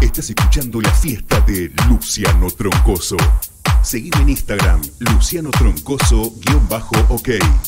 Estás escuchando la fiesta de Luciano Troncoso. Seguime en Instagram, Luciano Troncoso-OK. -ok.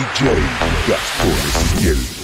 DJ Gaspar Ciel.